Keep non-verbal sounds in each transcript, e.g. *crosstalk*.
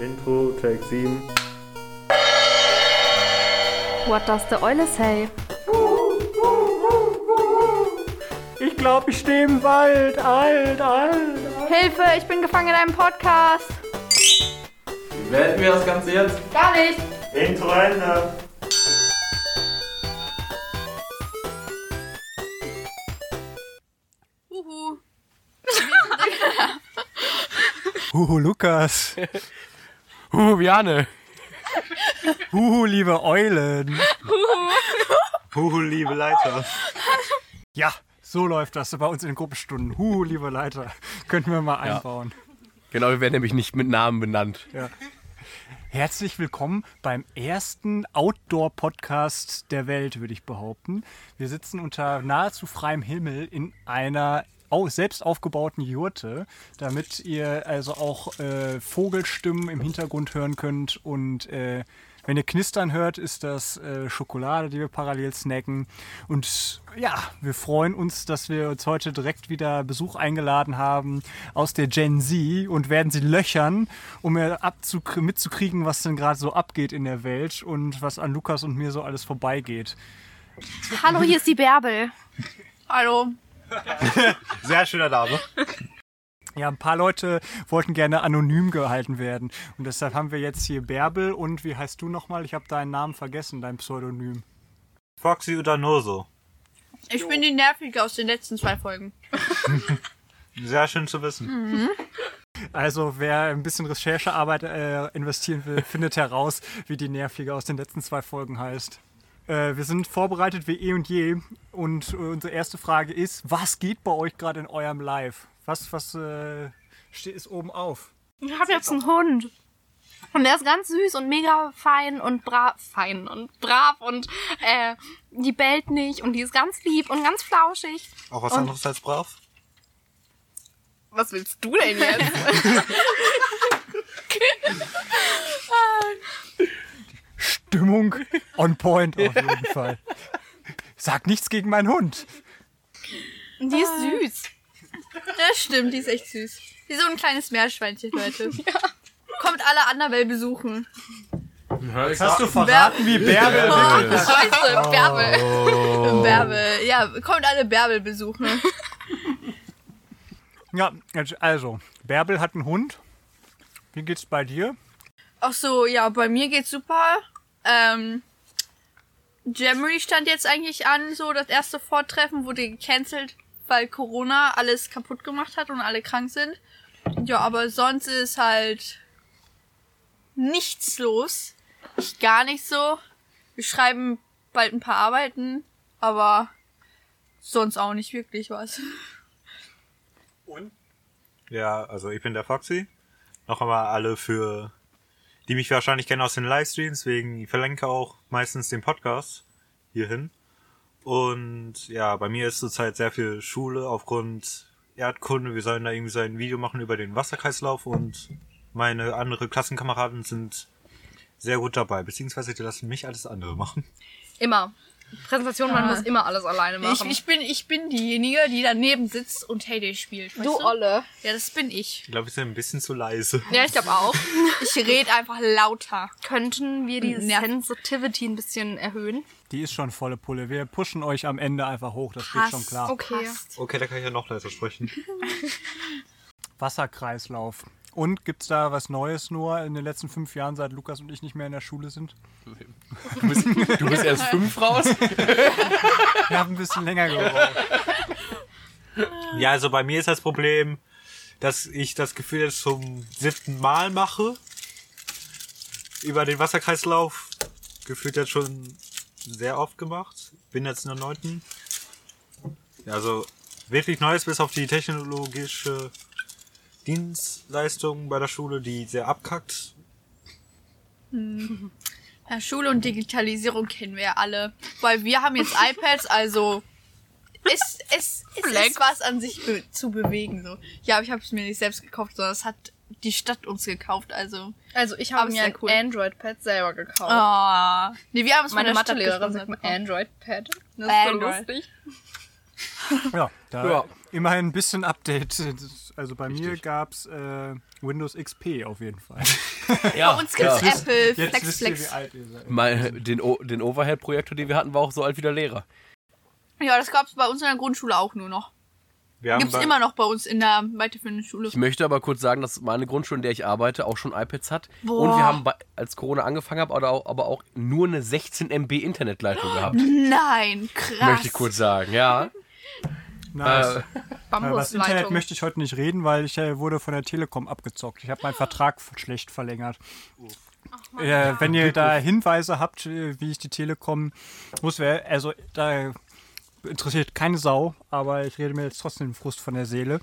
Intro, Take 7. What does the Eule say? Ich glaube, ich stehe im Wald. Alt, alt, alt. Hilfe, ich bin gefangen in einem Podcast. Wie beenden wir das Ganze jetzt? Gar nicht. Intro Ende. Uhu. *laughs* *laughs* Huhu, Lukas. Huhu, Bjane. Huhu, liebe Eulen. Huhu, liebe Leiter. Ja, so läuft das bei uns in den Gruppenstunden. Huhu, liebe Leiter. Könnten wir mal einbauen. Genau, wir werden nämlich nicht mit Namen benannt. Herzlich willkommen beim ersten Outdoor-Podcast der Welt, würde ich behaupten. Wir sitzen unter nahezu freiem Himmel in einer au- selbst aufgebauten Jurte, damit ihr also auch äh, Vogelstimmen im Hintergrund hören könnt. Und äh, wenn ihr Knistern hört, ist das äh, Schokolade, die wir parallel snacken. Und ja, wir freuen uns, dass wir uns heute direkt wieder Besuch eingeladen haben aus der Gen Z und werden sie löchern, um ja mitzukriegen, was denn gerade so abgeht in der Welt und was an Lukas und mir so alles vorbeigeht. Hallo, hier ist die Bärbel. Hallo. *laughs* Sehr schöner Name. Ja, ein paar Leute wollten gerne anonym gehalten werden. Und deshalb haben wir jetzt hier Bärbel und wie heißt du nochmal? Ich habe deinen Namen vergessen, dein Pseudonym. Foxy oder Noso. Ich bin die Nervige aus den letzten zwei Folgen. *laughs* Sehr schön zu wissen. Also wer ein bisschen Recherchearbeit äh, investieren will, findet heraus, wie die Nervige aus den letzten zwei Folgen heißt. Äh, wir sind vorbereitet wie eh und je. Und äh, unsere erste Frage ist, was geht bei euch gerade in eurem Live? Was, was äh, steht ist oben auf? Ich habe jetzt einen Hund. Und der ist ganz süß und mega fein und brav. Fein und brav und äh, die bellt nicht und die ist ganz lieb und ganz flauschig. Auch was anderes als brav? Was willst du denn jetzt? *laughs* *laughs* Stimmung *laughs* on point auf jeden Fall. Sag nichts gegen meinen Hund. Und die ist süß. das stimmt, die ist echt süß. Die ist so ein kleines Meerschweinchen, Leute. *laughs* Kommt alle Annabelle besuchen. Hast du verraten, wie Bärbel Oh, scheiße, Bärbel. Bärbel. Ja, kommt alle Bärbel besuchen. *laughs* Ja, jetzt also, Bärbel hat einen Hund. Wie geht's bei dir? Ach so, ja, bei mir geht's super. Ähm, January stand jetzt eigentlich an, so das erste Vortreffen wurde gecancelt, weil Corona alles kaputt gemacht hat und alle krank sind. Ja, aber sonst ist halt nichts los. Ich gar nicht so. Wir schreiben bald ein paar Arbeiten, aber sonst auch nicht wirklich was. Ja, also ich bin der Foxy. Noch einmal alle für, die mich wahrscheinlich kennen aus den Livestreams, wegen, ich verlinke auch meistens den Podcast hierhin. Und ja, bei mir ist zurzeit sehr viel Schule aufgrund Erdkunde. Wir sollen da irgendwie so ein Video machen über den Wasserkreislauf und meine andere Klassenkameraden sind sehr gut dabei, beziehungsweise die lassen mich alles andere machen. Immer. Präsentation, man muss immer alles alleine Ich, machen. ich bin, ich bin diejenige, die daneben sitzt und Heyday spielt. Weißt du, du? Olle. Ja, das bin ich. Ich glaube, ich bin ein bisschen zu leise. Ja, ich glaube auch. *laughs* Ich rede einfach lauter. Könnten wir die Nerv- Sensitivity ein bisschen erhöhen? Die ist schon volle Pulle. Wir pushen euch am Ende einfach hoch, das geht schon klar. Okay. Okay, da kann ich ja noch leiser sprechen. *laughs* Wasserkreislauf. Und gibt's da was Neues nur in den letzten fünf Jahren, seit Lukas und ich nicht mehr in der Schule sind? Du bist, du bist erst fünf raus? *laughs* Wir haben ein bisschen länger gebraucht. Ja, also bei mir ist das Problem, dass ich das Gefühl jetzt zum siebten Mal mache. Über den Wasserkreislauf. Gefühlt jetzt schon sehr oft gemacht. Bin jetzt in der neunten. Ja, Also wirklich Neues bis auf die technologische Dienstleistung bei der Schule, die sehr abkackt. Ja, Schule und Digitalisierung kennen wir ja alle. Weil wir haben jetzt *laughs* iPads, also es, es, es ist was an sich be zu bewegen. So. Ja, aber ich habe es mir nicht selbst gekauft, sondern es hat die Stadt uns gekauft. Also, Also ich habe ist mir ein cool. Android-Pad selber gekauft. ah, nee, wir haben es von Meine Mathelehrerin sagt mir. Android-Pad. Das ist Android. so lustig. *laughs* Ja, da Ja. immerhin ein bisschen Update. Also bei mir gab es äh, Windows XP auf jeden Fall. *laughs* Ja, Bei uns gibt's ja. Apple, Jetzt Flex, wisst ihr, wie Flex. alt ihr seid. Mein, den, O- den Overhead-Projektor, den wir hatten, war auch so alt wie der Lehrer. Ja, das gab's bei uns in der Grundschule auch nur noch. Gibt's bei, immer noch bei uns in der weiterführenden Schule. Ich möchte aber kurz sagen, dass meine Grundschule, in der ich arbeite, auch schon iPads hat. Boah. Und wir haben, bei, als Corona angefangen hat, aber auch, aber auch nur eine 16 MB Internetleitung *gasps* gehabt. Nein, krass. Möchte ich kurz sagen, ja. *laughs* Nice. Äh, Äh, was Internet möchte ich heute nicht reden, weil ich äh, wurde von der Telekom abgezockt. Ich habe meinen Vertrag schlecht verlängert. Äh, wenn ihr da Hinweise habt, äh, wie ich die Telekom muss, wär- also da interessiert keine Sau, aber ich rede mir jetzt trotzdem den Frust von der Seele.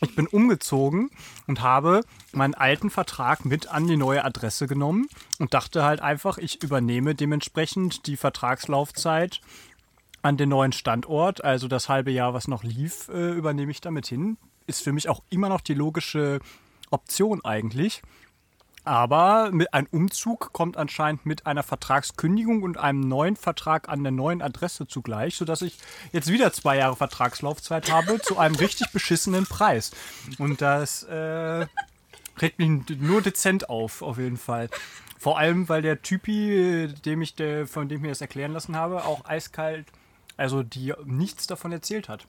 Ich bin umgezogen und habe meinen alten Vertrag mit an die neue Adresse genommen und dachte halt einfach, ich übernehme dementsprechend die Vertragslaufzeit an den neuen Standort, also das halbe Jahr, was noch lief, äh, übernehme ich damit hin. Ist für mich auch immer noch die logische Option eigentlich. Aber mit einem Umzug kommt anscheinend mit einer Vertragskündigung und einem neuen Vertrag an der neuen Adresse zugleich, sodass ich jetzt wieder zwei Jahre Vertragslaufzeit habe zu einem richtig beschissenen Preis. Und das äh, regt mich nur dezent auf, auf jeden Fall. Vor allem, weil der Typi, äh, dem ich, von dem ich mir das erklären lassen habe, auch eiskalt, also die nichts davon erzählt hat.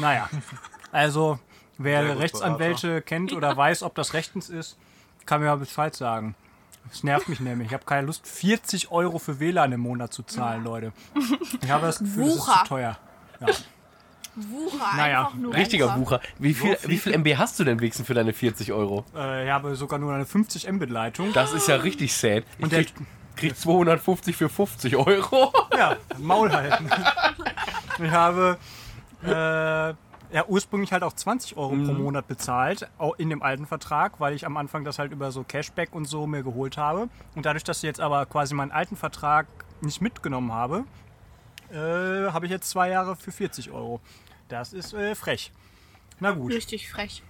Naja, *laughs* also wer Rechtsanwälte kennt oder weiß, ob das rechtens ist, kann mir mal Bescheid sagen. Das nervt mich nämlich. Ich habe keine Lust, 40 Euro für WLAN im Monat zu zahlen, Leute. Ich habe das Gefühl, das ist Wucher. zu teuer. Ja. Wucher, Naja, einfach nur richtiger Wucher. Wie viel, viel? wie viel MB hast du denn wenigstens für deine 40 Euro? Äh, ich habe sogar nur eine 50 Mbit-Leitung. Das ist ja richtig sad. Ich Und der- krieg, krieg 250 für 50 Euro. *laughs* Ja, Maul halten. Ich habe äh, ja, ursprünglich halt auch 20 Euro pro Monat bezahlt, auch in dem alten Vertrag, weil ich am Anfang das halt über so Cashback und so mir geholt habe. Und dadurch, dass ich jetzt aber quasi meinen alten Vertrag nicht mitgenommen habe, äh, habe ich jetzt zwei Jahre für 40 Euro. Das ist äh, frech. Na gut. Richtig frech.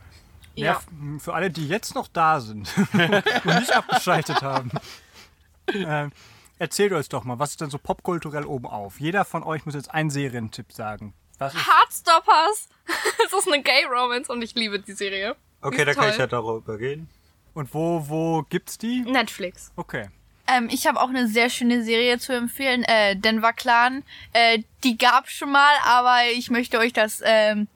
Ja. für alle, die jetzt noch da sind *laughs* und nicht abgeschaltet haben, äh, erzählt euch doch mal, was ist denn so popkulturell oben auf? Jeder von euch muss jetzt einen Serientipp sagen. Was ist Heartstoppers. *laughs* Es ist eine Gay-Romance und ich liebe die Serie. Okay, da kann ich ja darüber gehen. und wo, wo gibt's die? Netflix. Okay. Ähm, ich habe auch eine sehr schöne Serie zu empfehlen, äh, Denver Clan. Äh, die gab's schon mal, aber ich möchte euch das ähm,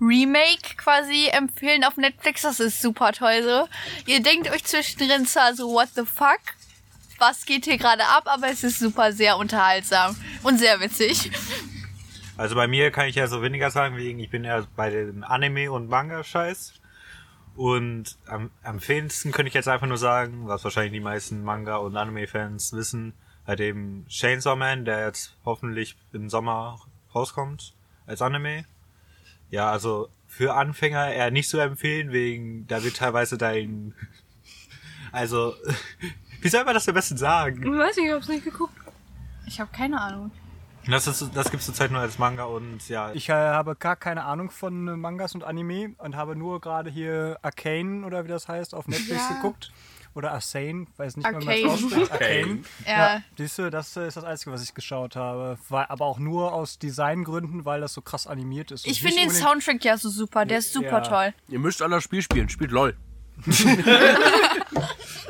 Remake quasi empfehlen auf Netflix. Das ist super toll so. Ihr denkt euch zwischendrin zwar so, what the fuck? Was geht hier gerade ab? Aber es ist super sehr unterhaltsam und sehr witzig. Also bei mir kann ich ja so weniger sagen, wegen ich bin ja bei den Anime- und Manga-Scheiß. Und am, am empfehlensten könnte ich jetzt einfach nur sagen, was wahrscheinlich die meisten Manga- und Anime-Fans wissen, bei dem Chainsaw Man, der jetzt hoffentlich im Sommer rauskommt als Anime. Ja, also für Anfänger eher nicht so empfehlen, wegen da wird teilweise dein... *laughs* Also, wie soll man das am besten sagen? Ich weiß nicht, ich hab's nicht geguckt. Ich habe keine Ahnung. Das, ist, das gibt's zurzeit nur als Manga und ja, Ich äh, habe gar keine Ahnung von äh, Mangas und Anime und habe nur gerade hier Arcane oder wie das heißt auf Netflix Ja. geguckt. Oder Arcane, weiß nicht, wie man das ausspricht. Arcane. Ja. Siehst du, das äh, ist das Einzige, was ich geschaut habe. War aber auch nur aus Designgründen, weil das so krass animiert ist. Ich finde den Soundtrack ja so super. Der ist super Ja. toll. Ihr müsst alle das Spiel spielen. Spielt LOL. *laughs* *laughs*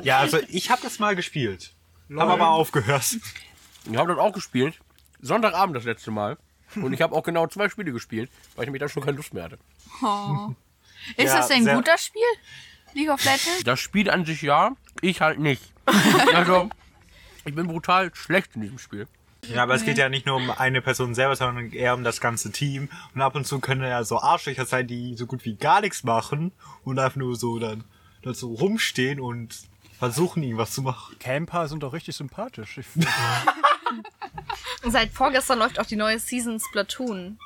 ja, also ich habe das mal gespielt. Hab aber aufgehört. Ich habe das auch gespielt. Sonntagabend das letzte Mal. Und ich habe auch genau zwei Spiele gespielt, weil ich mich da schon keine Lust mehr hatte. Ist Ja, das ein sehr- guter Spiel? League of Legends? Das Spiel an sich ja, ich halt nicht. *laughs* Also, ich bin brutal schlecht in diesem Spiel. Ja, aber es geht ja nicht nur um eine Person selber, sondern eher um das ganze Team. Und ab und zu können ja so Arschlöcher sein, die so gut wie gar nichts machen und einfach nur so dann, dann so rumstehen und versuchen irgendwas zu machen. Camper sind doch richtig sympathisch. Ich, *laughs* Seit vorgestern läuft auch die neue Season Splatoon.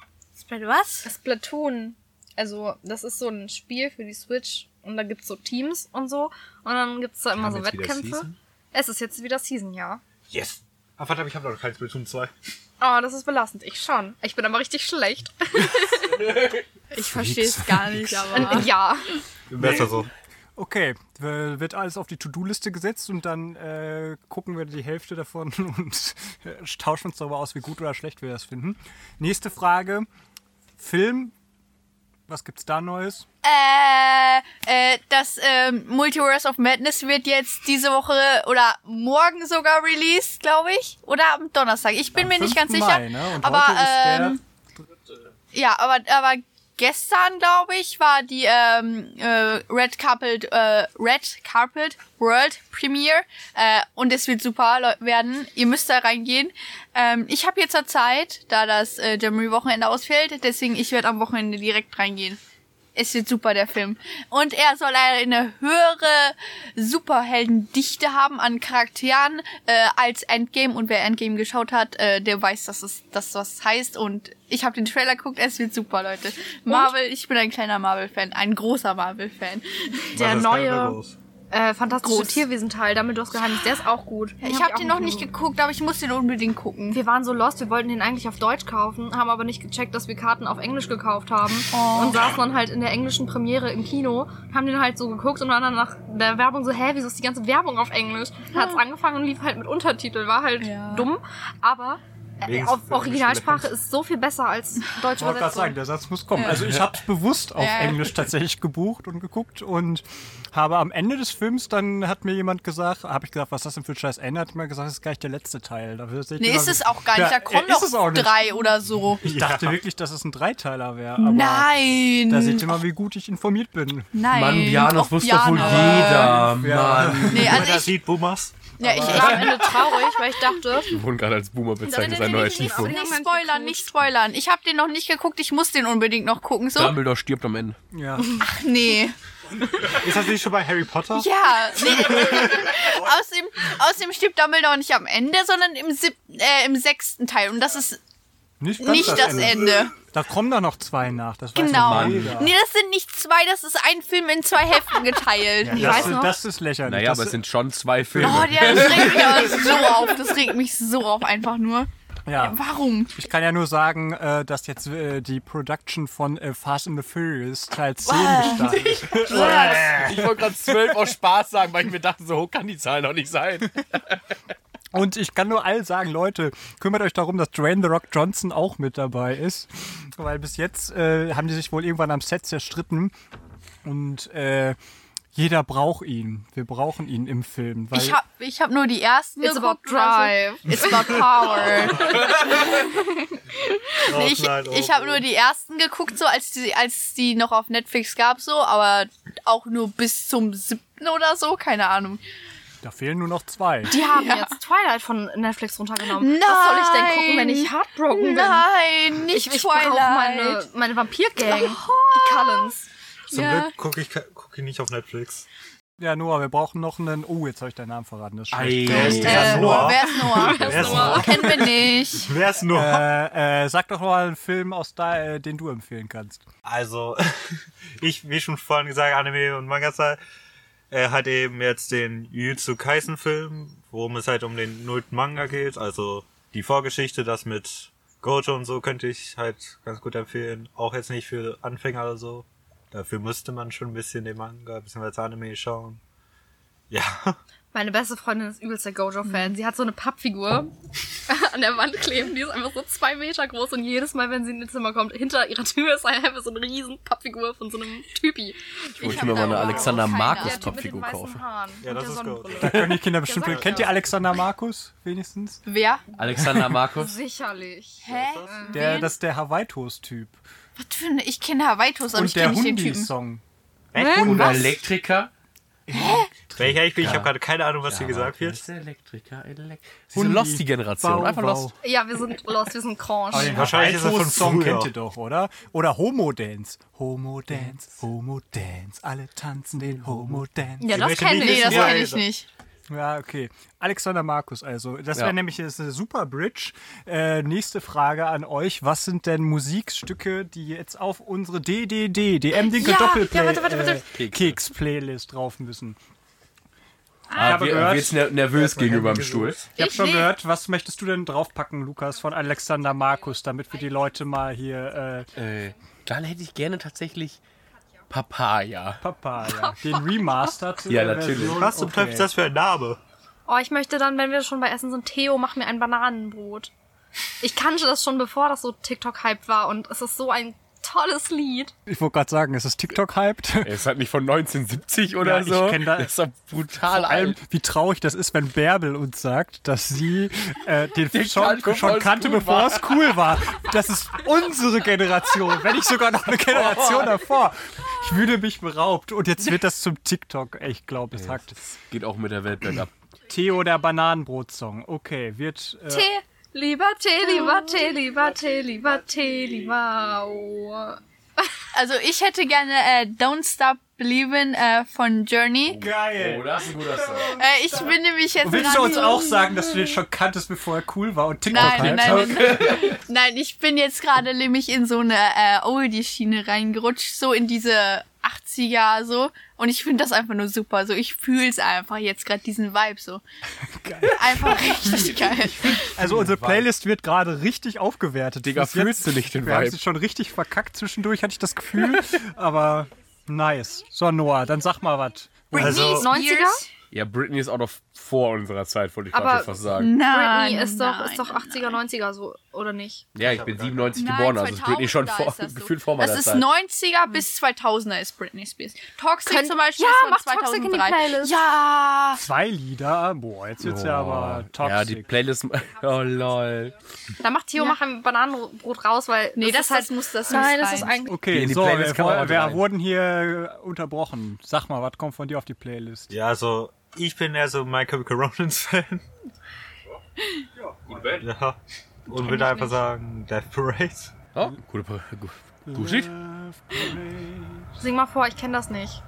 Was? Splatoon. Also, das ist so ein Spiel für die Switch und da gibt's so Teams und so. Und dann gibt's da immer so Wettkämpfe. Es ist jetzt wieder Season, ja. Yes! Ah, verdammt, ich habe noch kein Splatoon 2. Oh, das ist belastend. Ich schon. Ich bin aber richtig schlecht. *laughs* Ich verstehe es gar nicht, aber. ja. Besser so. Okay, wird alles auf die To-Do-Liste gesetzt und dann äh, gucken wir die Hälfte davon *laughs* und äh, tauschen uns darüber aus, wie gut oder schlecht wir das finden. Nächste Frage. Film, was gibt's da Neues? Äh, äh, das ähm, Multiverse of Madness wird jetzt diese Woche oder morgen sogar released, glaube ich. Oder am Donnerstag. Ich bin Am mir nicht ganz 5. sicher. Mai, ne? Und aber heute ist der ähm, ja, aber aber gestern glaube ich war die ähm, äh, Red Carpet äh, Red Carpet World Premiere äh, und es wird super werden. Ihr müsst da reingehen. Ähm, ich habe jetzt Zeit, da das äh, Jamboree Wochenende ausfällt, deswegen ich werde am Wochenende direkt reingehen. Es wird super, der Film. Und er soll eine höhere Superheldendichte haben an Charakteren äh, als Endgame. Und wer Endgame geschaut hat, äh, der weiß, dass es das was heißt. Und ich habe den Trailer geguckt, es wird super, Leute. Marvel, ich bin ein kleiner Marvel-Fan, ein großer Marvel-Fan. Der neue? Äh, fantastische Groß. Tierwesen-Teil, Dumbledores Geheimnis, der ist auch gut. Ich habe den noch nicht geguckt, aber ich muss den unbedingt gucken. Wir waren so lost, wir wollten den eigentlich auf Deutsch kaufen, haben aber nicht gecheckt, dass wir Karten auf Englisch gekauft haben. Oh. Und saßen dann halt in der englischen Premiere im Kino, haben den halt so geguckt und waren dann nach der Werbung so, hä, wieso ist die ganze Werbung auf Englisch? Hat's angefangen und lief halt mit Untertitel, war halt Ja. dumm, aber äh, auf Originalsprache ist so viel besser als deutsche Ich wollte gerade Übersetzung. sagen, der Satz muss kommen. Also ich habe es bewusst auf Ja. Englisch tatsächlich gebucht und geguckt und habe am Ende des Films, dann hat mir jemand gesagt, habe ich gesagt, was ist das denn für ein scheiß Ende? Hat mir gesagt, das ist gleich der letzte Teil. Dafür Nee, ist es auch gar nicht. Ja, Da kommen noch nicht. drei oder so. Ich dachte wirklich, dass es ein Dreiteiler wäre. Nein. da seht ihr mal, wie gut ich informiert bin. Nein. Mann, Janus Och, wusste doch wohl jeder, Ja. Mann. Nee, Also ich, sieht Boomers. Ja, ich, Ich war am Ende traurig, weil ich dachte, Wir wurden gerade als Boomer bezeichnet, sein neuer nein, nein, Stiefsohn. nein, Nicht spoilern, nicht spoilern. Ich habe den noch nicht geguckt, ich muss den unbedingt noch gucken. So? Dumbledore stirbt am Ende. Ja. Ach nee. Ist das nicht schon bei Harry Potter? Ja, nee. *laughs* außerdem, außerdem stirbt Dumbledore nicht am Ende, sondern im, siebten, äh, im sechsten Teil. Und das ist Nicht, ganz nicht das Ende. Da kommen da noch zwei nach. Das weiß Genau. jeder. Nee, das sind nicht zwei, das ist ein Film in zwei Hälften geteilt. Das, weiß ist- noch. das ist lächerlich. Naja, das, aber es sind schon zwei Filme. Oh, der, das regt mich *laughs* aber so auf. Das regt mich so auf einfach nur. ja. Warum? Ich kann ja nur sagen, äh, dass jetzt äh, die Production von äh, Fast and the Furious Teil 10 gestartet ist. *laughs* Ich wollte gerade zwölf aus Spaß sagen, weil ich mir dachte, so hoch kann die Zahl noch nicht sein. Und ich kann nur all sagen, Leute, kümmert euch darum, dass Dwayne The Rock Johnson auch mit dabei ist. Weil bis jetzt äh, haben die sich wohl irgendwann am Set zerstritten. Und äh, jeder braucht ihn. Wir brauchen ihn im Film. Weil Ich hab, ich hab nur die ersten it's about oder drive. *laughs* It's about power. *laughs* Oh, ich oh, ich habe nur die ersten geguckt, so als die, als die noch auf Netflix gab, so, aber auch nur bis zum siebten oder so, keine Ahnung. Da fehlen nur noch zwei. die haben jetzt Twilight von Netflix runtergenommen. Was soll ich denn gucken, wenn ich heartbroken bin? Nein, nicht Ich, ich Twilight. meine, meine Vampir-Gang. Die Cullens. Zum Ja. Glück gucke ich, guck ich nicht auf Netflix. Ja, Noah, wir brauchen noch einen. Oh, jetzt habe ich deinen Namen verraten. Das ist schlecht. Wer ist Äh, der? Noah? Wer ist Noah? Wer ist Noah? Kennen wir nicht. *laughs* Wer ist nur? Äh, äh, sag doch mal einen Film aus da, äh, den du empfehlen kannst. Also, *laughs* ich, wie schon vorhin gesagt, Anime und Manga-Zeit, er hat eben jetzt den Jujutsu Kaisen-Film, worum es halt um den nullten Manga geht. Also die Vorgeschichte, das mit Gojo und so könnte ich halt ganz gut empfehlen. Auch jetzt nicht für Anfänger oder so. Dafür müsste man schon ein bisschen den Manga bzw. Anime schauen. Ja. *laughs* Meine beste Freundin ist übelst der Gojo-Fan. Sie hat so eine Pappfigur *laughs* an der Wand kleben, die ist einfach so zwei Meter groß und jedes Mal, wenn sie in ihr Zimmer kommt, hinter ihrer Tür ist einfach so eine riesen Pappfigur von so einem Typi. Ich wollte mir mal eine Alexander Der Markus Pappfigur kaufen. Ja, das der ist gut. Sonnenbrille. Können die Kinder *laughs* bestimmt. Kennt ihr Alexander Markus wenigstens? Wer? Alexander Markus? *laughs* Sicherlich. Hä? Der, das ist der Hawaii-Toast-Typ. Was für eine? Ich kenne Hawaiitos, aber ich Und der kenne nicht den Typen. Hundi-Song. Und Was? Elektriker? Welcher ich bin, ich habe gerade keine Ahnung, was hier gesagt wird. ist Elektriker, Elek Sie sind lost, die Generation. Bau, Einfach bau. lost. Ja, wir sind lost, wir sind Aber Cranche. den Wahrscheinlich ist er von Song früher. kennt ihr doch, oder? Oder Homo Dance. Homo Dance, Homo Dance. Alle tanzen den Homo Dance. Ja, das kenne ich. das Ja, kenne ich nicht. Ja, okay. Alexander Markus also. Das Ja. wäre nämlich jetzt eine super Bridge. Äh, nächste Frage an euch. Was sind denn Musikstücke, die jetzt auf unsere DDD, DM Dinke Ja, Doppelplay ja, warte, warte, warte. Äh, Keks Playlist drauf müssen? Ah, habe wir, gehört- wir jetzt ner nervös gegenüber dem Stuhl. Ich habe Ich schon will- gehört, was möchtest du denn draufpacken, Lukas, von Alexander Markus, damit wir die Leute mal hier äh, Äh, dann hätte ich gerne tatsächlich Papaya. Papaya, den Remastered *laughs* Ja, natürlich. Version. Was zum Teufel ist das für ein Name? Oh, ich möchte dann, wenn wir schon bei Essen sind, Theo, mach mir ein Bananenbrot. Ich kannte das schon, bevor das so TikTok-Hype war und es ist so ein tolles Lied. Ich wollte gerade sagen, ist es TikTok-hyped? *laughs* Er ist halt nicht von 1970 oder Ja, ich so. kenn da- das ist doch brutal Vor allem, wie traurig das ist, wenn Bärbel uns sagt, dass sie äh, den, *laughs* Den schon, kannte, schon bevor es kannte, cool bevor war. es cool war. Das ist unsere Generation, wenn nicht sogar noch eine *laughs* Generation davor. Ich fühle mich beraubt. Und jetzt wird das zum TikTok. Ich glaube, es hackt. Geht auch mit der Welt bergab. Theo, der Bananenbrot-Song. Okay, wird... Äh, Tee, lieber Tee, lieber Tee, lieber Tee, lieber Tee, lieber. Oh. Also ich hätte gerne äh, Don't Stop Believin' äh, von Journey. Geil. das ist ein guter Song. Äh, ich bin nämlich jetzt Willst du uns auch sagen, dass du den schon kanntest, bevor er cool war und TikTok Nein, hyped? nein, nein, nein, ich bin jetzt gerade nämlich in so eine äh, Oldie-Schiene reingerutscht, so in diese 80er so. Und ich finde das einfach nur super. So, ich fühl's einfach jetzt gerade diesen Vibe so. *laughs* Geil. Einfach richtig geil. Also unsere Playlist wird gerade richtig aufgewertet. Digga, Bis jetzt- fühlst du nicht den Wir haben Vibe? sie schon richtig verkackt zwischendurch, hatte ich das Gefühl. *laughs* aber nice. So, Noah, dann sag mal was. Also, 90er? Ja, Britney ist auch noch vor unserer Zeit, wollte ich Aber- gerade fast sagen. Nein. Britney ist doch, nein, ist doch 80er, 90er so, oder nicht? Ja, ich bin 97 Nein, geboren, also ist Britney schon 2000er vor, ist das so. gefühlt vor meiner Das ist Zeit. 90er bis 2000er ist Britney Spears. Toxic Könnt- zum Beispiel Ja, ist von mach Toxic in die 2003. Playlist. Ja. Zwei Lieder. Boah, jetzt wird's ja aber toxic. Ja, die Playlist. *laughs* Oh lol. Da macht Theo mach ein Bananenbrot raus, weil. Nee, das, ist halt. das muss das Nein, das ist eigentlich. okay, so, Playlist wir, wurden hier unterbrochen. Sag mal, was kommt von dir auf die Playlist? ja, also ich bin eher so My Chemical Romance Fan. Ja. Und würde einfach sagen Death Parade. Oh, gute, gut, gut Lied. Sing mal vor, ich kenne das nicht.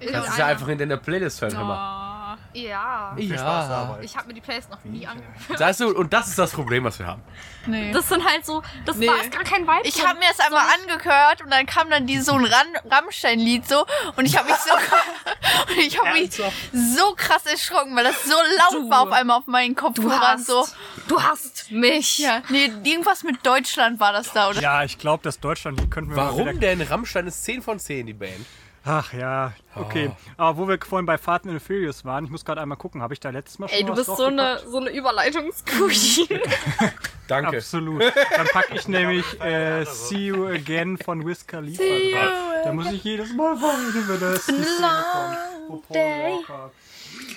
Das ist ja einfach in deiner Playlist hören, hör mal. Ja. Ja. Ich habe mir die Playlist noch nie angehört. Weißt du, und das ist das Problem, was wir haben. Nee. Das sind halt so. Das Nee. war ist gar kein Vibe. Ich habe mir das einmal angehört und dann kam dann die, so ein Rammstein-Lied so und ich habe mich so *laughs* und ich habe mich so krass erschrocken, weil das so laut war auf einmal auf meinen Du Kopfhörern hast, so. du hast mich. Ja, nee, irgendwas mit Deutschland war das da, oder? Ja, ich glaube, das Deutschland könnten wir Warum denn? Rammstein ist 10 von 10, die Band. Ach ja, okay. Aber wo wir vorhin bei and the Furious waren, ich muss gerade einmal gucken, habe ich da letztes Mal schon Ey, du bist so eine, so eine Überleitungsqueen. *laughs* Danke. Absolut. Dann packe ich nämlich äh, See You Again von Wiz Khalifa drauf. Da muss ich jedes Mal weinen, wenn das kommt. Wo Paul Walker-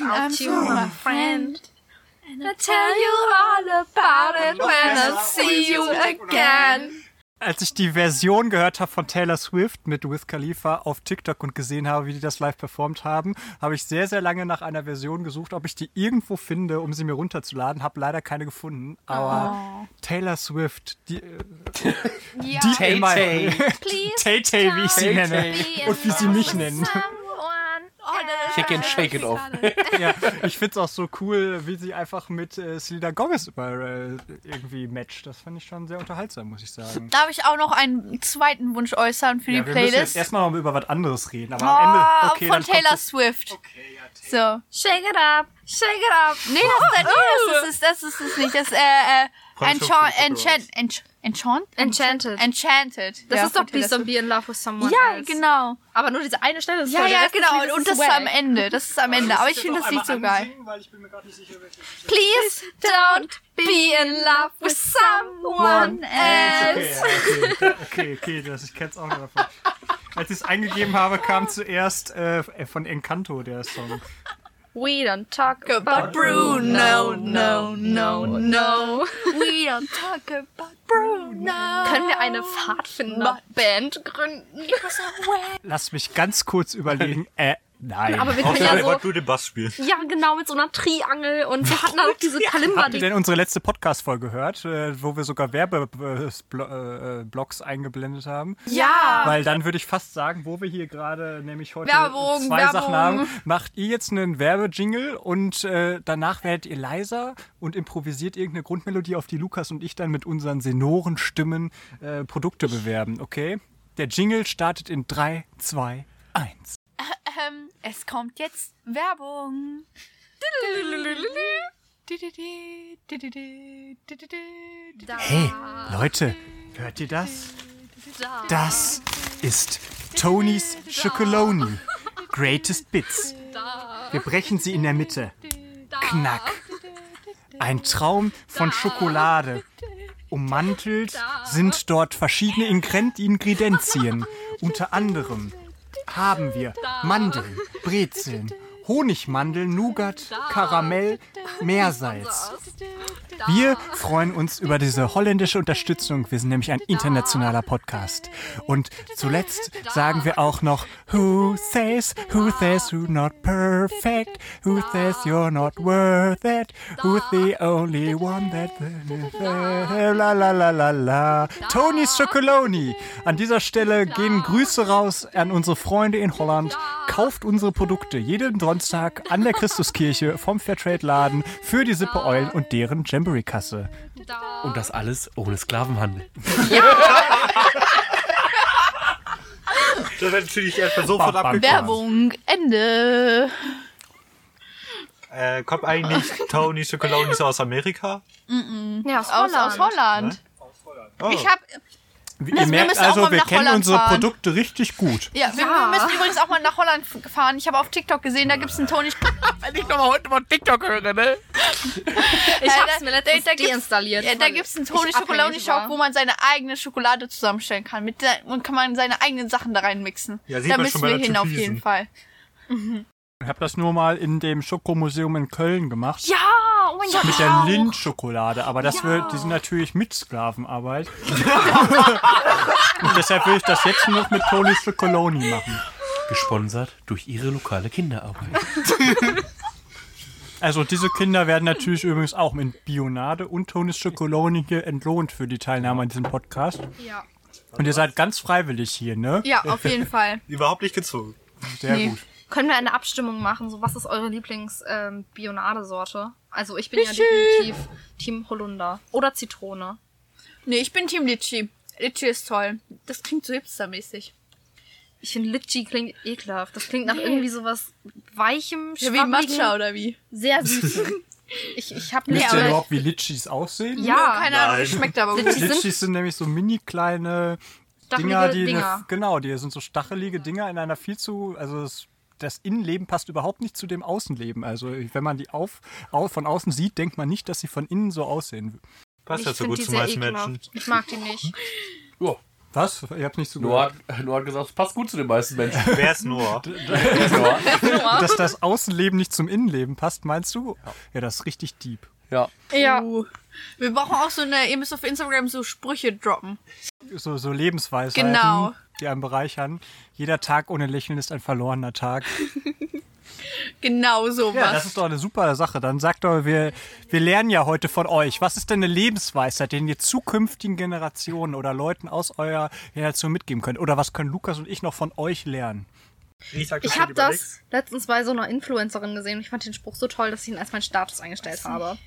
Out you, my friend. And I tell you all about it when I see you again. Als ich die Version gehört habe von Taylor Swift mit Wiz Khalifa auf TikTok und gesehen habe, wie die das live performt haben, habe ich sehr, sehr lange nach einer Version gesucht, ob ich die irgendwo finde, um sie mir runterzuladen. Habe leider keine gefunden. Aber Taylor Swift, die, äh, *laughs* Ja. die Tay Tay. *laughs* Please Tay-Tay, wie ich sie Tay nenne. Tay. Und wie sie mich nennen. Shake and shake it off. *laughs* Ja, ich find's auch so cool, wie sie einfach mit äh, Selena Gomez über, äh, irgendwie matcht. Das fand ich schon sehr unterhaltsam, muss ich sagen. Darf ich auch noch einen zweiten Wunsch äußern für Ja, die wir müssen jetzt Playlist? erstmal noch über was anderes reden. Aber Oh, am Ende, okay, von dann kommt Taylor das- Swift. So. Shake it up, shake it up. Nee, das, nee, das, ist, das ist es nicht. Das äh, äh, Enchant, Enchant, Enchant, Enchant? Enchanted. Enchanted. Das ja, ist doch Please Don't. Be in Love with Someone Ja, else. genau. Aber nur diese eine Stelle ist Ja, ja, genau. Und das ist am Ende. Das ist am Ende. Aber ich finde das nicht so geil. Please don't be in love with someone else. Okay, okay, okay, okay, das, ich kenn's auch noch davon. Als ich es eingegeben habe, kam zuerst äh, von Encanto der Song. We don't talk About Bruno, no, no, no. *laughs* We don't talk about Bruno. Können wir eine Pfadfinder-Band gründen? Lass mich ganz kurz überlegen. *laughs* Äh, nein. Aber wir können ja so, du den Bass spielen. ja genau, mit so einer Triangel und wir hatten auch diese Kalimba, Habt ihr denn unsere letzte Podcast-Folge gehört, äh, wo wir sogar Werbeblocks eingeblendet haben? Ja. Weil dann würde ich fast sagen, wo wir hier gerade nämlich heute Werbung, zwei Werbung. Sachen haben, macht ihr jetzt einen Werbejingle und äh, danach werdet ihr leiser und improvisiert irgendeine Grundmelodie, auf die Lukas und ich dann mit unseren senoren Stimmen äh, Produkte bewerben, okay? Der Jingle startet in 3, 2, 1. Ähm, es kommt jetzt Werbung. Hey, Leute, hört ihr das? Das ist Tonys Chocoloni. Greatest Bits. Wir brechen sie in der Mitte. Knack. Ein Traum von Schokolade. ummantelt sind dort verschiedene Ingredienzien. Unter anderem haben wir Mandeln, Brezeln, Honigmandeln, Nougat, Karamell, Meersalz. Wir freuen uns über diese holländische Unterstützung. Wir sind nämlich ein internationaler Podcast. Und zuletzt sagen wir auch noch, Who says, who says you're not perfect? Who says you're not worth it? Who's the only one that... La la la la la. Tony Chocoloni. An dieser Stelle gehen Grüße raus an unsere Freunde in Holland. Kauft unsere Produkte jeden Donnerstag an der Christuskirche vom Fairtrade-Laden für die Sippe Eulen und deren Jamboree-Kasse. Und das alles ohne Sklavenhandel. *laughs* Das wird natürlich erstmal sofort abgeklärt. Werbung, Ende. Äh, kommt eigentlich Tony Chocolonis aus Amerika? Ja, aus Aus, Holland. aus Holland. Oh. Ich hab, Ihr wir merkt also, wir nach kennen Holland unsere fahren. Produkte richtig gut. ja, wir, wir müssen übrigens auch mal nach Holland fahren. Ich habe auf TikTok gesehen, da gibt's einen Tony. *laughs* Wenn ich nochmal heute mal TikTok höre, ne? Ich hab's da- mir letztens da gibt's- deinstalliert. Ja, da gibt's einen Tony Ich abhängig Chocolonely Shop, wo man seine eigene Schokolade zusammenstellen kann. Mit der, und kann man seine eigenen Sachen da reinmixen. Ja, sieht da man müssen wir hin auf jeden Fall. Ich habe das nur mal in dem Schokomuseum in Köln gemacht. Ja, oh mein Gott. Mit der auch. Lindt-Schokolade, aber das wird, die sind natürlich mit Sklavenarbeit. Und deshalb will ich das jetzt nur noch mit Tony Chocoloni machen. Gesponsert durch ihre lokale Kinderarbeit. *laughs* Also diese Kinder werden natürlich übrigens auch mit Bionade und Tony Chocoloni entlohnt für die Teilnahme an diesem Podcast. Ja. Und ihr seid ganz freiwillig hier, ne? Ja, auf jeden Fall. Überhaupt nicht gezwungen. Sehr Nee. gut. Können wir eine Abstimmung machen? So, was ist eure Lieblings-Bionadesorte? also ich bin ja definitiv Team Holunder. Oder Zitrone. Nee, ich bin Team Litchi. Litchi ist toll. Das klingt so hipstermäßig. Ich finde Litchi klingt ekelhaft. Das klingt nach irgendwie sowas weichem, Ja, wie Matcha oder wie? sehr süßem. *laughs* ich ich habe Wisst nicht, ihr überhaupt, wie Litchis aussehen? ja, Keine Ahnung, schmeckt aber gut. Litchi sind Litchis sind nämlich so mini kleine Dinger, die Dinger. Eine, genau, die sind so stachelige Dinger in einer viel zu, also das, das Innenleben passt überhaupt nicht zu dem Außenleben. Also wenn man die auf, au, von außen sieht, denkt man nicht, dass sie von innen so aussehen. Passt Ich ja so gut zu meisten Menschen. Ich mag die nicht. *laughs* Ja. Was? Ihr habt nicht so Noah hat, Noah hat gesagt, es passt gut zu den meisten Menschen. *laughs* *laughs* Wer ist Noah? Dass das Außenleben nicht zum Innenleben passt, meinst du? Ja, das ist richtig deep. ja. Ja. Uh. Wir brauchen auch so eine, ihr müsst auf Instagram so Sprüche droppen. So, so Lebensweisheiten, Genau. die einen bereichern. Jeder Tag ohne Lächeln ist ein verlorener Tag. *laughs* Genau sowas. Ja, das ist doch eine super Sache. Dann sagt doch, wir, wir lernen ja heute von euch. Was ist denn eine Lebensweisheit, den ihr zukünftigen Generationen oder Leuten aus eurer Generation mitgeben könnt? Oder was können Lukas und ich noch von euch lernen? Ich, sag, Ich habe das letztens bei so einer Influencerin gesehen und ich fand den Spruch so toll, dass ich ihn als meinen Status eingestellt habe.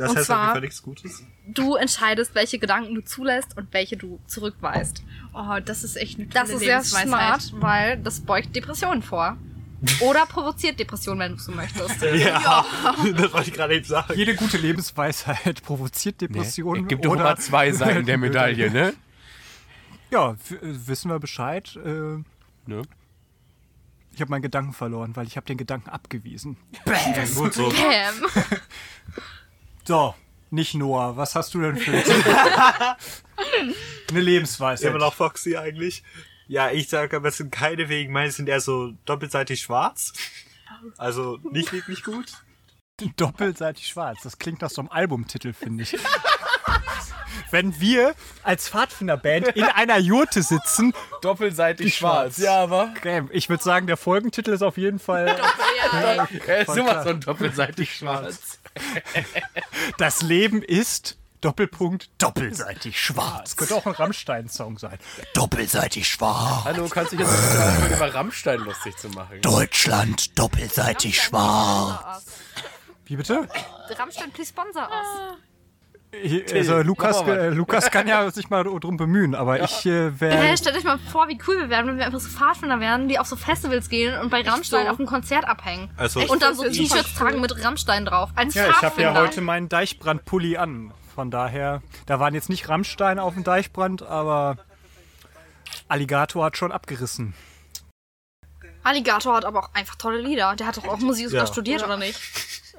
Das und heißt auf jeden zwar- Fall nichts Gutes. Du entscheidest, welche Gedanken du zulässt und welche du zurückweist. Oh, das ist echt eine Das ist sehr Lebensweisheit. smart, weil das beugt Depressionen vor. *laughs* Oder provoziert Depressionen, wenn du so möchtest. *laughs* Ja, *laughs* das wollte ich gerade eben sagen. Jede gute Lebensweisheit provoziert Depressionen. Es gibt doch oder immer zwei Seiten der Medaille, ne? Ja, äh, wissen wir Bescheid. Äh, ne? ich habe meinen Gedanken verloren, weil ich habe den Gedanken abgewiesen. Gut so. Bam. So, nicht Noah. Was hast du denn für *laughs* eine Immer Lebensweisheit? noch Foxy eigentlich. Ja, ich sage aber, es sind keine wegen, meine sind eher so doppelseitig schwarz. Also nicht wirklich gut. *laughs* Doppelseitig schwarz. Das klingt nach so einem Albumtitel, finde ich. *laughs* Wenn wir als Pfadfinderband in einer Jurte sitzen, Doppelseitig schwarz. Ja, aber. ich würde sagen, der Folgentitel ist auf jeden Fall *laughs* Er ist sowas von doppelseitig schwarz. *laughs* Das Leben ist Doppelpunkt doppelseitig schwarz. Könnte auch ein Rammstein-Song sein. Doppelseitig schwarz. Hallo, kannst du dich jetzt nicht über Rammstein lustig zu machen? Deutschland doppelseitig schwarz. Wie bitte? Rammstein, please sponsor us. Ich- Also Lukas, äh, Lukas kann ja sich mal drum bemühen, aber ich äh, Hä, wäre... stellt euch mal vor, wie cool wir wären, wenn wir einfach so Pfadfinder wären, die auf so Festivals gehen und bei Rammstein so. auf einem Konzert abhängen. Also, und dann so T-Shirts tragen mit Rammstein drauf. Ein Ja, ich habe ja heute meinen Deichbrand-Pulli an. Von daher, da waren jetzt nicht Rammstein auf dem Deichbrand, aber Alligator hat schon abgerissen. Alligator hat aber auch einfach tolle Lieder. Der hat doch auch Musik Ja. studiert, oder nicht?